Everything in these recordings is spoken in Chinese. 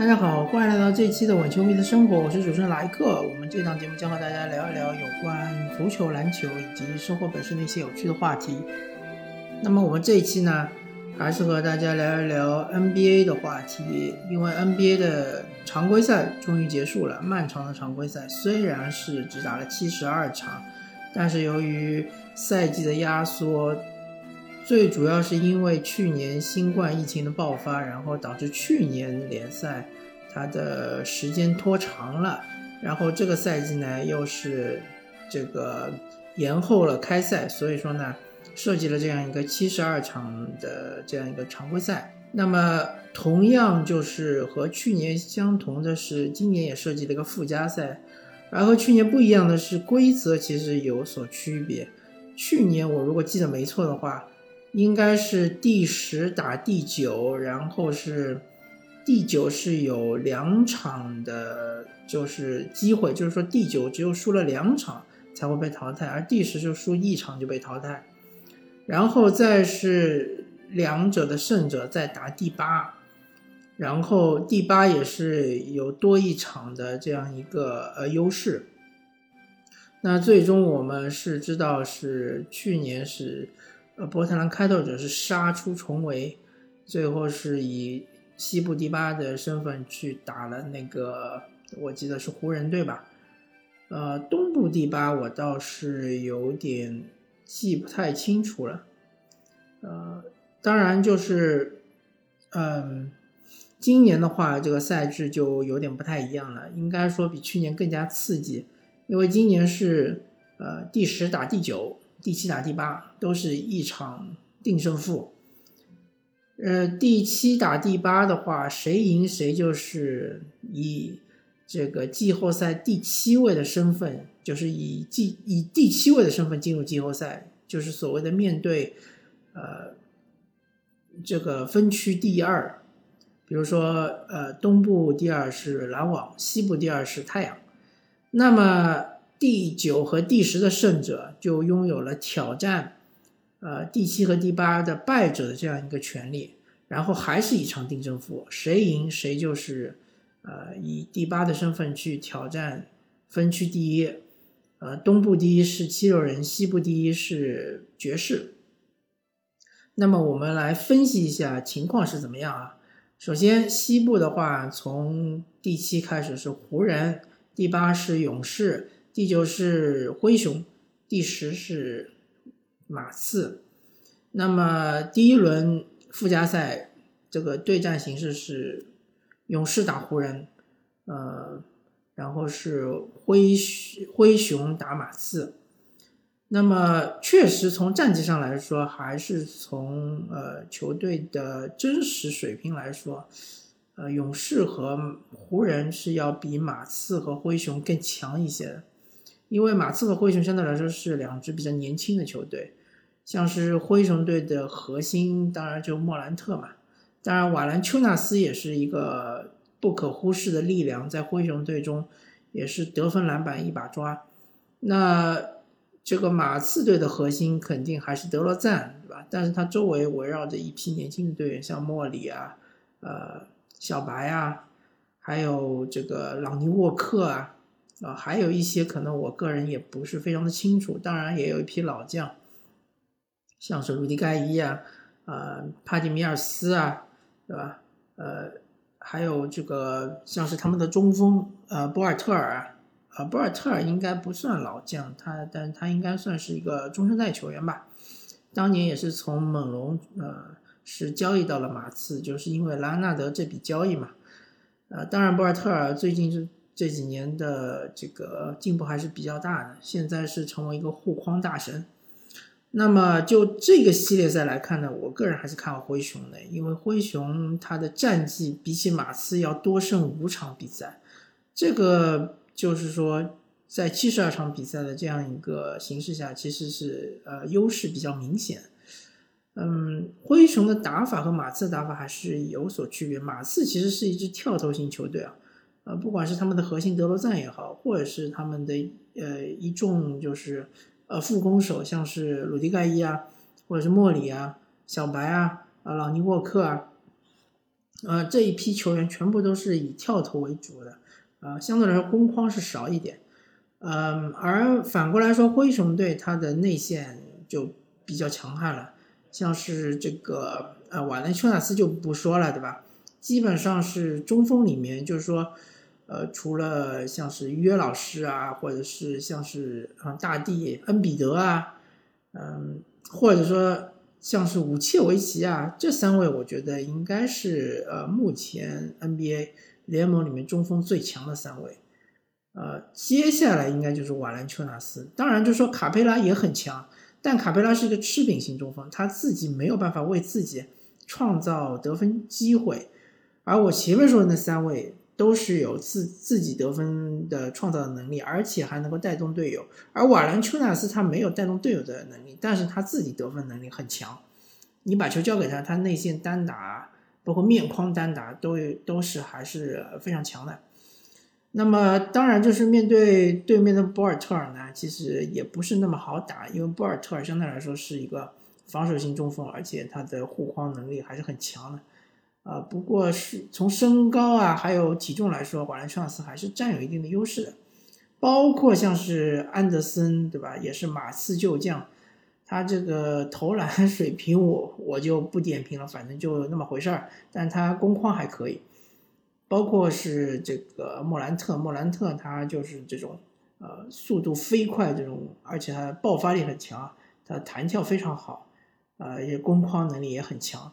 大家好，欢迎来到这一期的稳球迷的生活，我是主持人莱克。我们这档节目将和大家聊一聊有关足球、篮球以及生活本身的一些有趣的话题。那么我们这一期呢，还是和大家聊一聊 NBA 的话题，因为 NBA 的常规赛终于结束了，漫长的常规赛虽然是只打了七十二场，但是由于赛季的压缩。最主要是因为去年新冠疫情的爆发，然后导致去年联赛它的时间拖长了，然后这个赛季呢又是这个延后了开赛，所以说呢设计了这样一个七十二场的这样一个常规赛。那么同样就是和去年相同的是，今年也设计了一个附加赛，而和去年不一样的是规则其实有所区别。去年我如果记得没错的话。应该是第十打第九，然后是第九是有两场的，就是机会，就是说第九只有输了两场才会被淘汰，而第十就输一场就被淘汰，然后再是两者的胜者再打第八，然后第八也是有多一场的这样一个呃优势。那最终我们是知道是去年是。呃，波特兰开拓者是杀出重围，最后是以西部第八的身份去打了那个，我记得是湖人队吧。呃，东部第八我倒是有点记不太清楚了。呃，当然就是，嗯，今年的话，这个赛制就有点不太一样了，应该说比去年更加刺激，因为今年是呃第十打第九。第七打第八都是一场定胜负，呃，第七打第八的话，谁赢谁就是以这个季后赛第七位的身份，就是以季以第七位的身份进入季后赛，就是所谓的面对呃这个分区第二，比如说呃东部第二是篮网，西部第二是太阳，那么。第九和第十的胜者就拥有了挑战，呃，第七和第八的败者的这样一个权利。然后还是一场定胜负，谁赢谁就是，呃，以第八的身份去挑战分区第一。呃，东部第一是七六人，西部第一是爵士。那么我们来分析一下情况是怎么样啊？首先，西部的话，从第七开始是湖人，第八是勇士。第九是灰熊，第十是马刺。那么第一轮附加赛这个对战形式是勇士打湖人，呃，然后是灰灰熊打马刺。那么确实从战绩上来说，还是从呃球队的真实水平来说，呃，勇士和湖人是要比马刺和灰熊更强一些的。因为马刺和灰熊相对来说是两支比较年轻的球队，像是灰熊队的核心，当然就莫兰特嘛，当然瓦兰丘纳斯也是一个不可忽视的力量，在灰熊队中也是得分篮板一把抓。那这个马刺队的核心肯定还是德罗赞，对吧？但是他周围围绕着一批年轻的队员，像莫里啊、呃小白啊，还有这个朗尼沃克啊。啊，还有一些可能我个人也不是非常的清楚，当然也有一批老将，像是鲁迪盖伊啊，呃，帕蒂米尔斯啊，对吧？呃，还有这个像是他们的中锋，呃，博尔特尔啊，呃，博尔特尔应该不算老将，他，但他应该算是一个中生代球员吧，当年也是从猛龙，呃，是交易到了马刺，就是因为拉纳德这笔交易嘛，呃，当然博尔特尔最近是。这几年的这个进步还是比较大的，现在是成为一个护框大神。那么就这个系列赛来看呢，我个人还是看好灰熊的，因为灰熊他的战绩比起马刺要多胜五场比赛，这个就是说在七十二场比赛的这样一个形势下，其实是呃优势比较明显。嗯，灰熊的打法和马刺的打法还是有所区别，马刺其实是一支跳投型球队啊。呃，不管是他们的核心德罗赞也好，或者是他们的呃一众就是呃副攻手，像是鲁迪盖伊啊，或者是莫里啊、小白啊、啊朗尼沃克啊，呃，这一批球员全部都是以跳投为主的，呃，相对来说攻框是少一点，嗯，而反过来说，灰熊队他的内线就比较强悍了，像是这个呃瓦伦丘纳斯就不说了，对吧？基本上是中锋里面，就是说，呃，除了像是约老师啊，或者是像是啊大帝恩比德啊，嗯，或者说。像是武切维奇啊，这三位我觉得应该是呃目前 NBA 联盟里面中锋最强的三位，呃，接下来应该就是瓦兰丘纳斯。当然，就说卡佩拉也很强，但卡佩拉是一个吃饼型中锋，他自己没有办法为自己创造得分机会。而我前面说的那三位都是有自自己得分的创造的能力，而且还能够带动队友。而瓦兰丘纳斯他没有带动队友的能力。但是他自己得分能力很强，你把球交给他，他内线单打，包括面框单打，都都是还是非常强的。那么当然就是面对对面的博尔特尔呢，其实也不是那么好打，因为博尔特尔相对来说是一个防守型中锋，而且他的护框能力还是很强的。啊，不过是从身高啊还有体重来说，瓦兰丘纳斯还是占有一定的优势的。包括像是安德森，对吧？也是马刺旧将。他这个投篮 水平，我我就不点评了，反正就那么回事儿。但他攻框还可以，包括是这个莫兰特，莫兰特他就是这种呃速度飞快这种，而且他爆发力很强，他弹跳非常好，呃，也攻框能力也很强。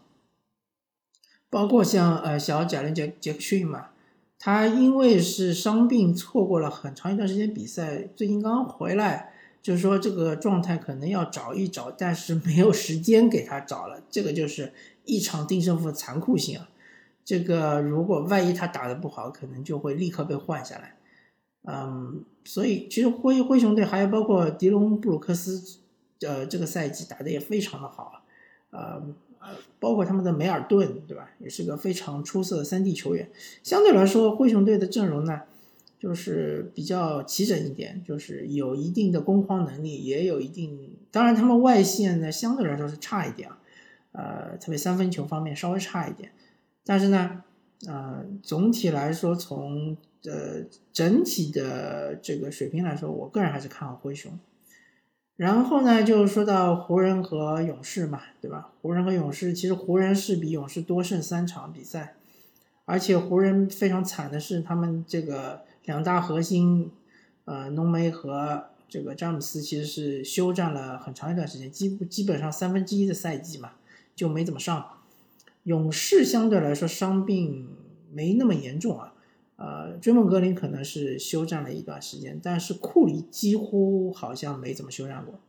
包括像呃小贾伦杰杰克逊嘛，他因为是伤病错过了很长一段时间比赛，最近刚回来。就是说这个状态可能要找一找，但是没有时间给他找了。这个就是一场定胜负的残酷性啊！这个如果万一他打得不好，可能就会立刻被换下来。嗯，所以其实灰灰熊队还有包括迪隆布鲁克斯，呃，这个赛季打得也非常的好。呃呃，包括他们的梅尔顿，对吧？也是个非常出色的三 D 球员。相对来说，灰熊队的阵容呢？就是比较齐整一点，就是有一定的攻框能力，也有一定，当然他们外线呢相对来说是差一点啊，呃，特别三分球方面稍微差一点，但是呢，呃，总体来说从呃整体的这个水平来说，我个人还是看好灰熊。然后呢，就说到湖人和勇士嘛，对吧？湖人和勇士其实湖人是比勇士多胜三场比赛，而且湖人非常惨的是他们这个。两大核心，呃，浓眉和这个詹姆斯其实是休战了很长一段时间，基基本上三分之一的赛季嘛就没怎么上。勇士相对来说伤病没那么严重啊，呃，追梦格林可能是休战了一段时间，但是库里几乎好像没怎么休战过。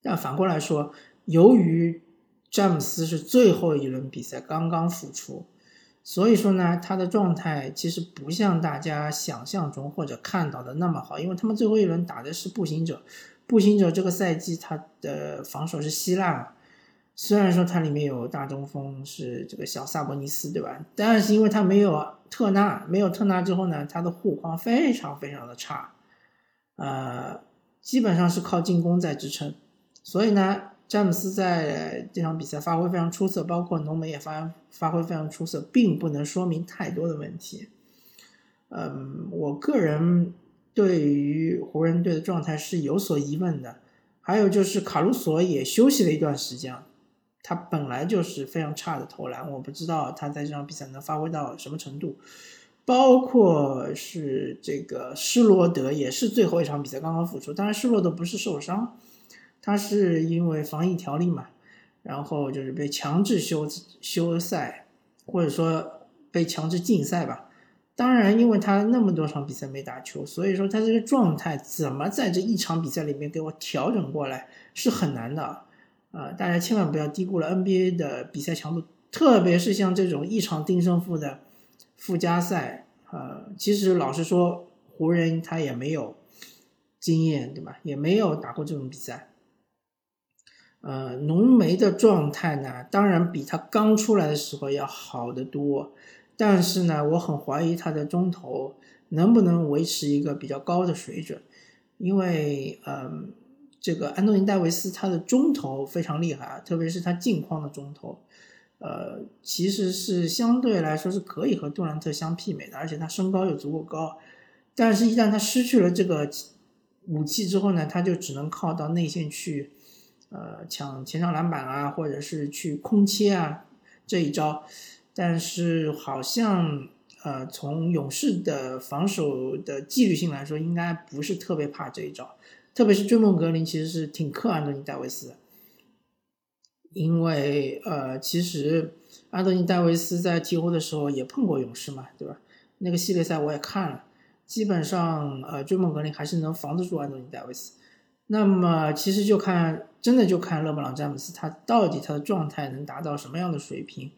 但反过来说，由于詹姆斯是最后一轮比赛刚刚复出。所以说呢，他的状态其实不像大家想象中或者看到的那么好，因为他们最后一轮打的是步行者，步行者这个赛季他的防守是稀烂，虽然说它里面有大中锋是这个小萨博尼斯，对吧？但是因为他没有特纳，没有特纳之后呢，他的护框非常非常的差，呃，基本上是靠进攻在支撑，所以呢。詹姆斯在这场比赛发挥非常出色，包括浓眉也发发挥非常出色，并不能说明太多的问题。嗯，我个人对于湖人队的状态是有所疑问的。还有就是卡鲁索也休息了一段时间，他本来就是非常差的投篮，我不知道他在这场比赛能发挥到什么程度。包括是这个施罗德也是最后一场比赛刚刚复出，当然施罗德不是受伤。他是因为防疫条例嘛，然后就是被强制休休赛，或者说被强制禁赛吧。当然，因为他那么多场比赛没打球，所以说他这个状态怎么在这一场比赛里面给我调整过来是很难的。啊，大家千万不要低估了 NBA 的比赛强度，特别是像这种一场定胜负的附加赛。呃，其实老实说，湖人他也没有经验，对吧？也没有打过这种比赛。呃，浓眉的状态呢，当然比他刚出来的时候要好得多，但是呢，我很怀疑他的中投能不能维持一个比较高的水准，因为，嗯，这个安东尼戴维斯他的中投非常厉害啊，特别是他近框的中投，呃，其实是相对来说是可以和杜兰特相媲美的，而且他身高又足够高。但是，一旦他失去了这个武器之后呢，他就只能靠到内线去，呃，抢前场篮板啊，或者是去空切啊这一招。但是，好像呃，从勇士的防守的纪律性来说，应该不是特别怕这一招。特别是追梦格林其实是挺克安东尼戴维斯的。因为呃，其实安东尼戴维斯在鹈鹕的时候也碰过勇士嘛，对吧？那个系列赛我也看了，基本上呃，追梦格林还是能防得住安东尼戴维斯。那么其实就看，真的就看勒布朗詹姆斯他到底他的状态能达到什么样的水平。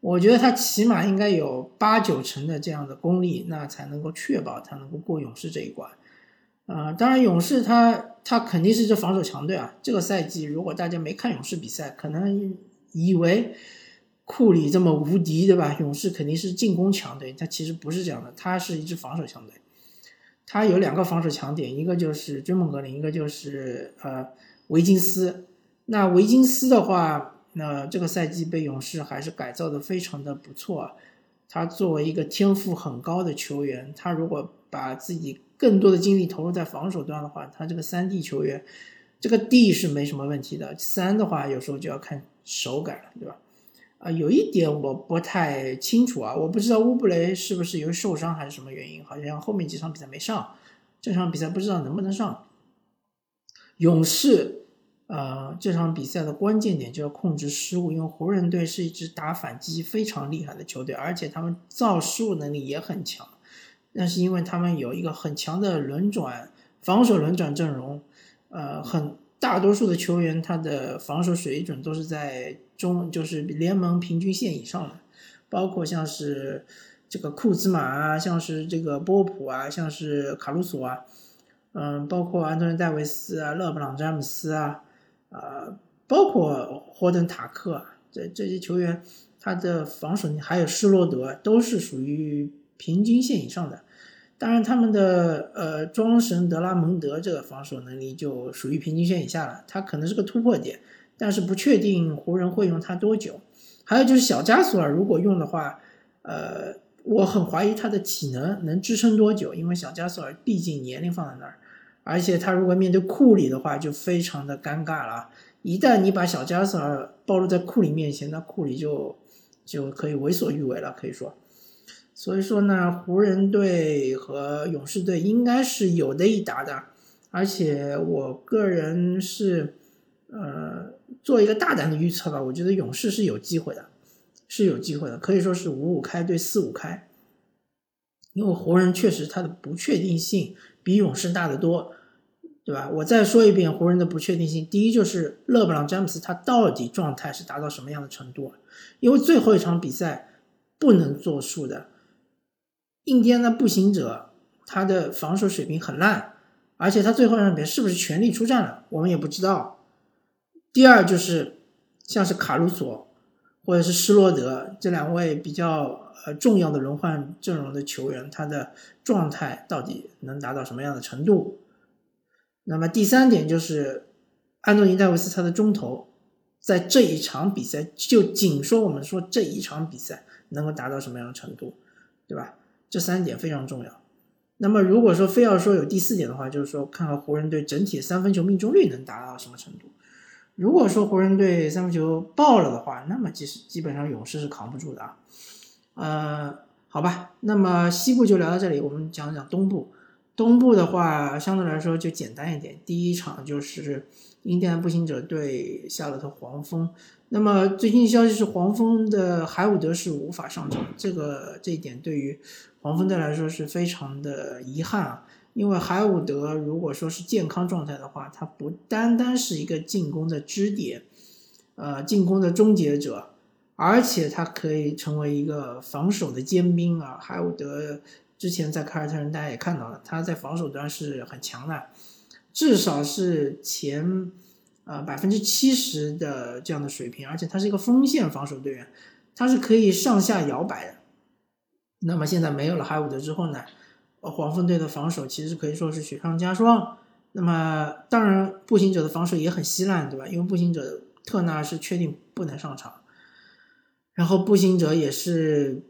我觉得他起码应该有八九成的这样的功力，那才能够确保他能够过勇士这一关。呃，当然，勇士他他肯定是这防守强队啊。这个赛季，如果大家没看勇士比赛，可能以为库里这么无敌，对吧？勇士肯定是进攻强队，他其实不是这样的，他是一支防守强队。他有两个防守强点，一个就是追梦格林，一个就是呃维金斯。那维金斯的话，那这个赛季被勇士还是改造的非常的不错。他作为一个天赋很高的球员，他如果把自己更多的精力投入在防守端的话，他这个三 D 球员，这个 D 是没什么问题的。三的话，有时候就要看手感了，对吧？啊，有一点我不太清楚啊，我不知道乌布雷是不是由于受伤还是什么原因，好像后面几场比赛没上，这场比赛不知道能不能上。勇士，呃，这场比赛的关键点就要控制失误，因为湖人队是一支打反击非常厉害的球队，而且他们造失误能力也很强。那是因为他们有一个很强的轮转防守轮转阵容，呃，很大多数的球员他的防守水准都是在中，就是联盟平均线以上的，包括像是这个库兹马啊，像是这个波普啊，像是卡鲁索啊，嗯，包括安东尼戴维斯啊、勒布朗詹姆斯啊，啊，包括霍登塔克啊这这些球员，他的防守还有施罗德都是属于。平均线以上的，当然他们的呃庄神德拉蒙德这个防守能力就属于平均线以下了，他可能是个突破点，但是不确定湖人会用他多久。还有就是小加索尔如果用的话，呃，我很怀疑他的体能能支撑多久，因为小加索尔毕竟年龄放在那儿，而且他如果面对库里的话就非常的尴尬了。一旦你把小加索尔暴露在库里面前，那库里就就可以为所欲为了，可以说。所以说呢，湖人队和勇士队应该是有的一打的，而且我个人是，呃，做一个大胆的预测吧，我觉得勇士是有机会的，是有机会的，可以说是五五开对四五开，因为湖人确实他的不确定性比勇士大得多，对吧？我再说一遍，湖人的不确定性，第一就是勒布朗詹姆斯他到底状态是达到什么样的程度，因为最后一场比赛不能作数的。印第安的步行者，他的防守水平很烂，而且他最后一场比赛是不是全力出战了，我们也不知道。第二就是像是卡鲁索或者是施罗德这两位比较呃重要的轮换阵容的球员，他的状态到底能达到什么样的程度？那么第三点就是安东尼戴维斯他的中投，在这一场比赛就仅说我们说这一场比赛能够达到什么样的程度，对吧？这三点非常重要。那么，如果说非要说有第四点的话，就是说看看湖人队整体三分球命中率能达到什么程度。如果说湖人队三分球爆了的话，那么其实基本上勇士是扛不住的啊。呃，好吧，那么西部就聊到这里，我们讲讲东部。东部的话，相对来说就简单一点。第一场就是印第安步行者对夏洛特黄蜂。那么最新消息是，黄蜂的海伍德是无法上场，这个这一点对于黄蜂队来说是非常的遗憾啊。因为海伍德如果说是健康状态的话，他不单单是一个进攻的支点，呃，进攻的终结者，而且他可以成为一个防守的尖兵啊。海伍德之前在凯尔特人大家也看到了，他在防守端是很强的，至少是前。呃，百分之七十的这样的水平，而且他是一个锋线防守队员，他是可以上下摇摆的。那么现在没有了海伍德之后呢，黄蜂队的防守其实可以说是雪上加霜。那么当然，步行者的防守也很稀烂，对吧？因为步行者特纳是确定不能上场。然后步行者也是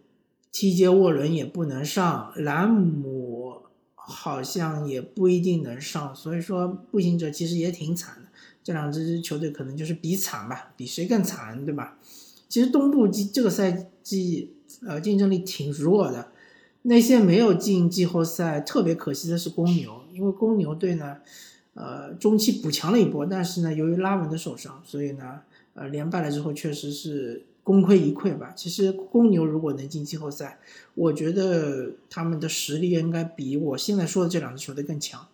TJ 沃伦也不能上，兰姆好像也不一定能上，所以说步行者其实也挺惨的。这两支球队可能就是比惨吧，比谁更惨，对吧？其实东部季这个赛季呃竞争力挺弱的，那些没有进季后赛，特别可惜的是公牛，因为公牛队呢，呃中期补强了一波，但是呢由于拉文的受伤，所以呢呃连败了之后确实是。功亏一篑吧。其实公牛如果能进季后赛，我觉得他们的实力应该比我现在说的这两支球队更强。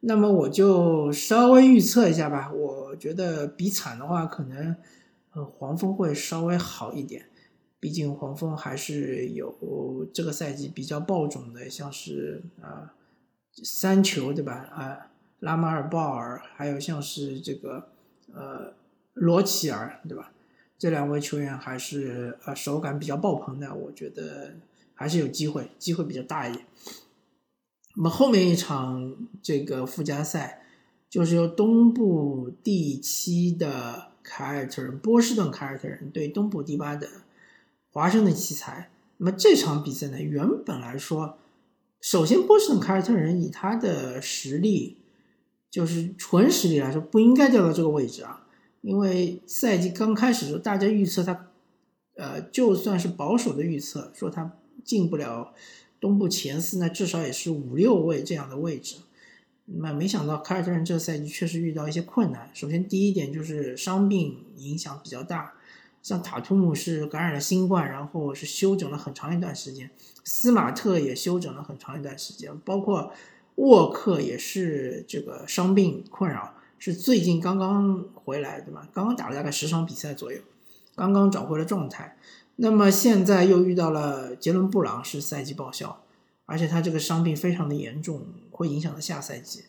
那么我就稍微预测一下吧。我觉得比惨的话，可能呃黄蜂会稍微好一点。毕竟黄蜂还是有这个赛季比较爆种的，像是啊三球对吧？啊拉马尔鲍尔，还有像是这个呃罗齐尔对吧？这两位球员还是呃手感比较爆棚的，我觉得还是有机会，机会比较大一点。那么后面一场这个附加赛，就是由东部第七的凯尔特人波士顿凯尔特人对东部第八的华盛顿奇才。那么这场比赛呢，原本来说，首先波士顿凯尔特人以他的实力，就是纯实力来说，不应该掉到这个位置啊。因为赛季刚开始的时候，大家预测他，呃，就算是保守的预测，说他进不了东部前四，那至少也是五六位这样的位置。那没想到凯尔特人这赛季确实遇到一些困难。首先第一点就是伤病影响比较大，像塔图姆是感染了新冠，然后是休整了很长一段时间，斯马特也休整了很长一段时间，包括沃克也是这个伤病困扰。是最近刚刚回来，对吧？刚刚打了大概十场比赛左右，刚刚找回了状态。那么现在又遇到了杰伦布朗是赛季报销，而且他这个伤病非常的严重，会影响到下赛季。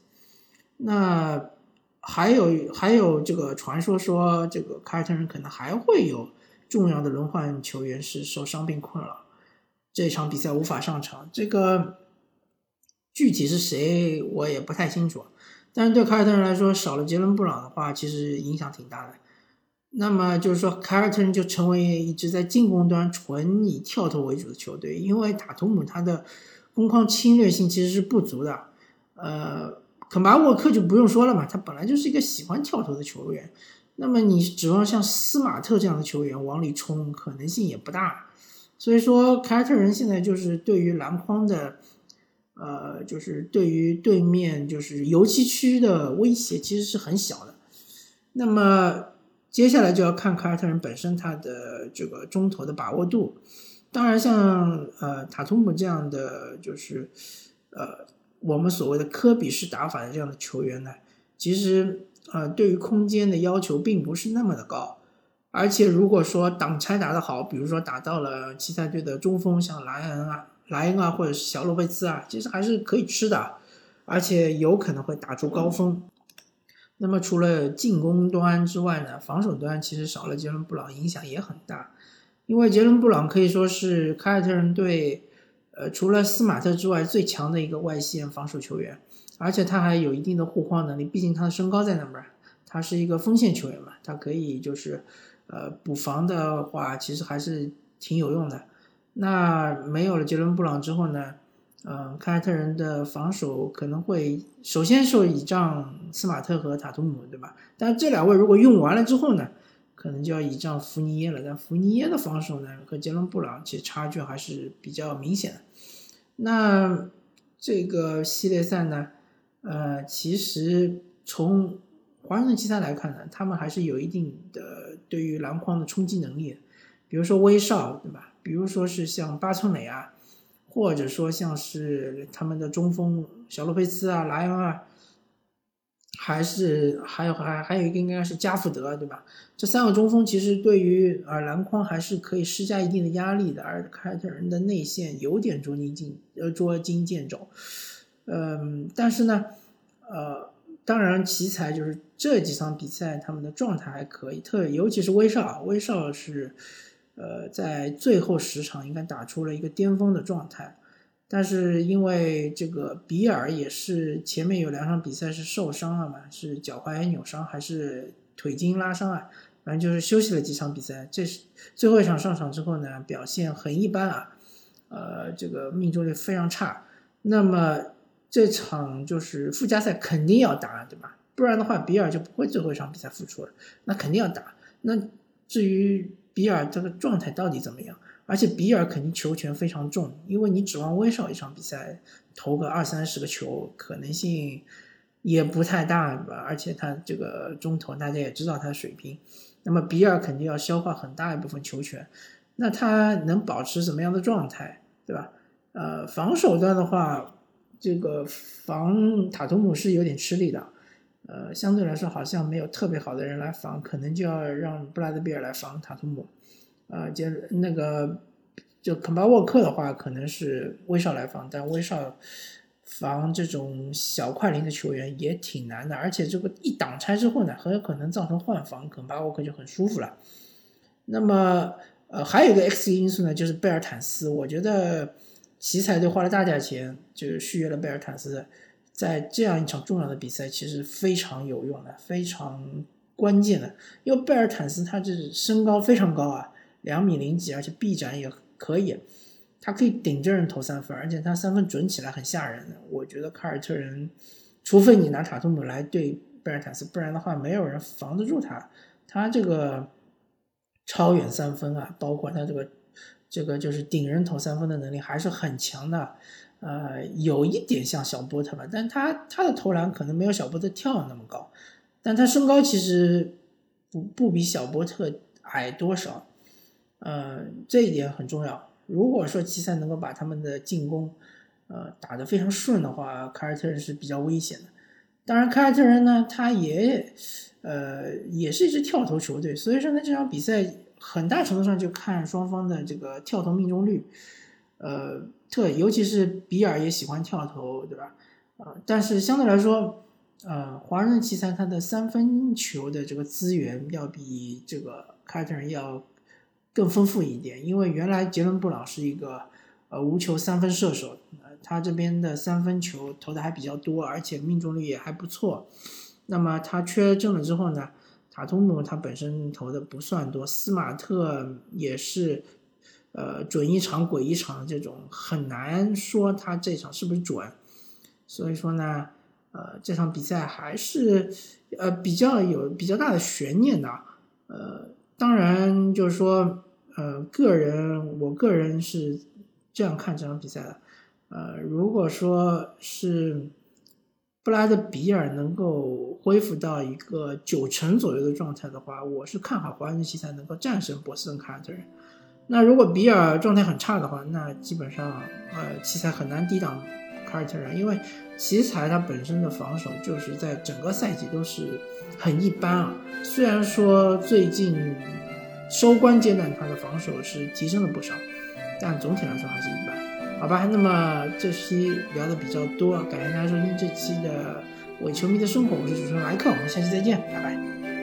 那还有还有这个传说说，这个凯尔特人可能还会有重要的轮换球员是受伤病困扰，这场比赛无法上场。这个具体是谁，我也不太清楚。但是对凯尔特人来说，少了杰伦布朗的话，其实影响挺大的。那么就是说，凯尔特人就成为一支在进攻端纯以跳投为主的球队，因为塔图姆他的攻框侵略性其实是不足的。呃，肯巴沃克就不用说了嘛，他本来就是一个喜欢跳投的球员。那么你指望像斯马特这样的球员往里冲，可能性也不大。所以说，凯尔特人现在就是对于篮筐的。呃，就是对于对面就是油漆区的威胁其实是很小的。那么接下来就要看凯尔特人本身他的这个中投的把握度。当然，像呃塔图姆这样的就是呃我们所谓的科比式打法的这样的球员呢，其实呃对于空间的要求并不是那么的高。而且如果说挡拆打得好，比如说打到了奇才队的中锋像莱恩啊。莱恩啊，或者是小洛佩兹啊，其实还是可以吃的，而且有可能会打出高峰。那么除了进攻端之外呢，防守端其实少了杰伦布朗影响也很大，因为杰伦布朗可以说是凯尔特人队，呃，除了斯马特之外最强的一个外线防守球员，而且他还有一定的护框能力，毕竟他的身高在那边，他是一个锋线球员嘛，他可以就是，呃，补防的话其实还是挺有用的。那没有了杰伦布朗之后呢？嗯，凯尔特人的防守可能会首先受倚仗斯马特和塔图姆，对吧？但这两位如果用完了之后呢，可能就要倚仗福尼耶了。但福尼耶的防守呢，和杰伦布朗其实差距还是比较明显的。那这个系列赛呢，呃，其实从华盛顿奇才来看呢，他们还是有一定的对于篮筐的冲击能力，比如说威少，对吧？比如说是像巴村磊啊，或者说像是他们的中锋小洛佩兹啊、莱昂啊，还是还有还还有一个应该是加福德，对吧？这三个中锋其实对于呃篮筐还是可以施加一定的压力的。而凯尔特人的内线有点捉襟见呃捉襟见肘，嗯，但是呢，呃，当然奇才就是这几场比赛他们的状态还可以，特尤其是威少，威少是。呃，在最后十场应该打出了一个巅峰的状态，但是因为这个比尔也是前面有两场比赛是受伤了嘛，是脚踝扭伤还是腿筋拉伤啊？反正就是休息了几场比赛。这是最后一场上场之后呢，表现很一般啊，呃，这个命中率非常差。那么这场就是附加赛肯定要打，对吧？不然的话，比尔就不会最后一场比赛复出了。那肯定要打。那至于比尔这个状态到底怎么样？而且比尔肯定球权非常重，因为你指望威少一场比赛投个二三十个球，可能性也不太大，吧？而且他这个中投大家也知道他的水平，那么比尔肯定要消化很大一部分球权，那他能保持什么样的状态，对吧？呃，防守端的话，这个防塔图姆是有点吃力的，呃，相对来说好像没有特别好的人来防，可能就要让布拉德比尔来防塔图姆。啊，就那个，就肯巴沃克的话，可能是威少来防，但威少防这种小快灵的球员也挺难的，而且这个一挡拆之后呢，很有可能造成换防，肯巴沃克就很舒服了。那么，呃，还有一个 X 因素呢，就是贝尔坦斯，我觉得奇才队花了大价钱，就是续约了贝尔坦斯，在这样一场重要的比赛，其实非常有用的，非常关键的，因为贝尔坦斯他这身高非常高啊。两米零几，而且臂展也可以，他可以顶着人投三分，而且他三分准起来很吓人的。我觉得凯尔特人，除非你拿塔图姆来对贝尔坦斯，不然的话没有人防得住他。他这个超远三分啊，包括他这个这个就是顶人投三分的能力还是很强的。呃，有一点像小波特吧，但他他的投篮可能没有小波特跳那么高，但他身高其实不不比小波特矮多少。呃，这一点很重要。如果说奇才能够把他们的进攻，呃，打得非常顺的话，凯尔特人是比较危险的。当然，凯尔特人呢，他也，呃，也是一支跳投球队，所以说呢，这场比赛很大程度上就看双方的这个跳投命中率。呃，特尤其是比尔也喜欢跳投，对吧？呃，但是相对来说，呃，华人奇才他的三分球的这个资源要比这个凯尔特人要。更丰富一点，因为原来杰伦布朗是一个呃无球三分射手，他这边的三分球投的还比较多，而且命中率也还不错。那么他缺阵了之后呢，塔图姆他本身投的不算多，斯马特也是呃准一场鬼一场的这种，很难说他这场是不是准。所以说呢，呃，这场比赛还是呃比较有比较大的悬念的，呃，当然就是说。呃，个人，我个人是这样看这场比赛的。呃，如果说是布拉德比尔能够恢复到一个九成左右的状态的话，我是看好华人奇才能够战胜波斯顿凯尔特人。那如果比尔状态很差的话，那基本上呃奇才很难抵挡凯尔特人，因为奇才他本身的防守就是在整个赛季都是很一般啊。虽然说最近。收官阶段，他的防守是提升了不少，但总体来说还是一般，好吧？那么这期聊的比较多，感谢大家收听这期的伪球迷的生活，我是主持人莱克，我们下期再见，拜拜。